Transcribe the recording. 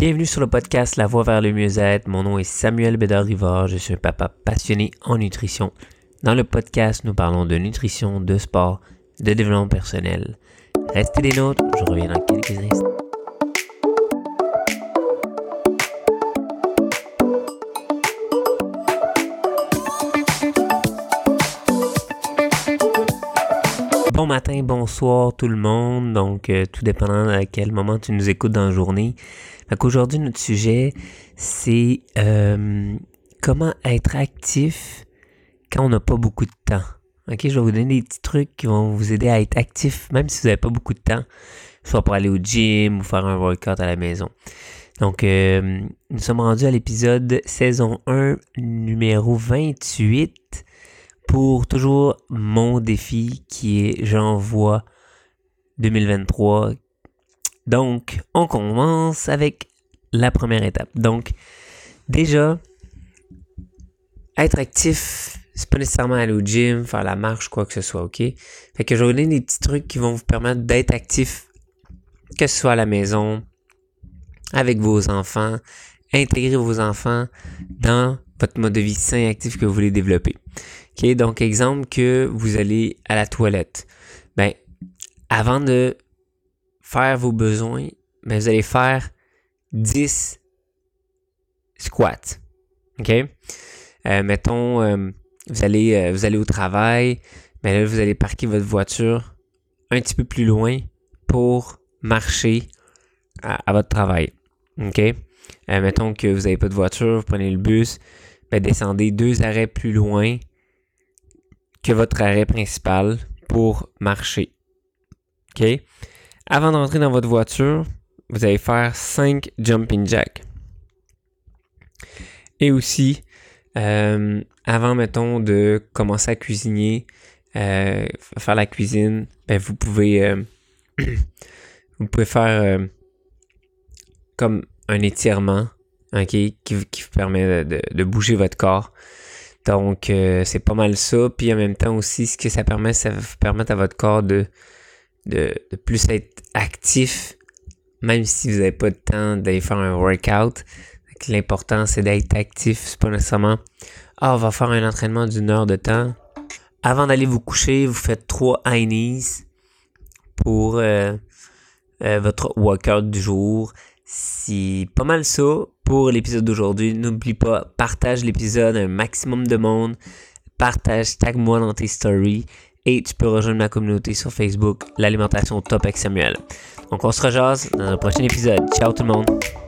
Bienvenue sur le podcast La Voie vers le mieux-être. Mon nom est Samuel Bédard-Rivard. Je suis un papa passionné en nutrition. Dans le podcast, nous parlons de nutrition, de sport, de développement personnel. Restez des nôtres, je reviens dans quelques instants. Bon matin, bonsoir tout le monde. Donc, euh, tout dépendant à quel moment tu nous écoutes dans la journée. Donc, aujourd'hui, notre sujet, c'est euh, comment être actif quand on n'a pas beaucoup de temps. Ok, je vais vous donner des petits trucs qui vont vous aider à être actif, même si vous n'avez pas beaucoup de temps, soit pour aller au gym ou faire un workout à la maison. Donc, euh, nous sommes rendus à l'épisode saison 1, numéro 28 pour toujours mon défi qui est J'envoie 2023. Donc, on commence avec la première étape. Donc, déjà, être actif, c'est pas nécessairement aller au gym, faire la marche, quoi que ce soit, ok? Fait que je vais vous donner des petits trucs qui vont vous permettre d'être actif, que ce soit à la maison, avec vos enfants, intégrer vos enfants dans votre mode de vie sain et actif que vous voulez développer. OK, donc exemple que vous allez à la toilette. Ben, avant de faire vos besoins, ben, vous allez faire 10 squats. OK? Euh, mettons, euh, vous, allez, euh, vous allez au travail, mais ben vous allez parquer votre voiture un petit peu plus loin pour marcher à, votre travail. OK? mettons que vous n'avez pas de voiture, vous prenez le bus, ben, descendez deux arrêts plus loin que votre arrêt principal pour marcher. OK? Avant d'entrer dans votre voiture, vous allez faire 5 jumping jacks. Et aussi, euh, avant, mettons, de commencer à cuisiner, euh, faire la cuisine, ben, vous pouvez, euh, vous pouvez faire comme un étirement, ok, qui, vous permet de, bouger votre corps. Donc, c'est pas mal ça. Puis en même temps aussi, ce que ça permet, ça vous permettre à votre corps de, de, de plus être actif même si vous n'avez pas de temps d'aller faire un workout. L'important, c'est d'être actif. C'est pas nécessairement Ah, on va faire un entraînement d'une heure de temps. Avant d'aller vous coucher, vous faites trois high knees pour euh, euh, votre workout du jour. C'est pas mal ça pour l'épisode d'aujourd'hui. N'oublie pas, partage l'épisode à un maximum de monde. Partage, tag moi dans tes stories. Et tu peux rejoindre ma communauté sur Facebook, l'alimentation top avec Samuel. Donc on se rejase dans un prochain épisode. Ciao tout le monde!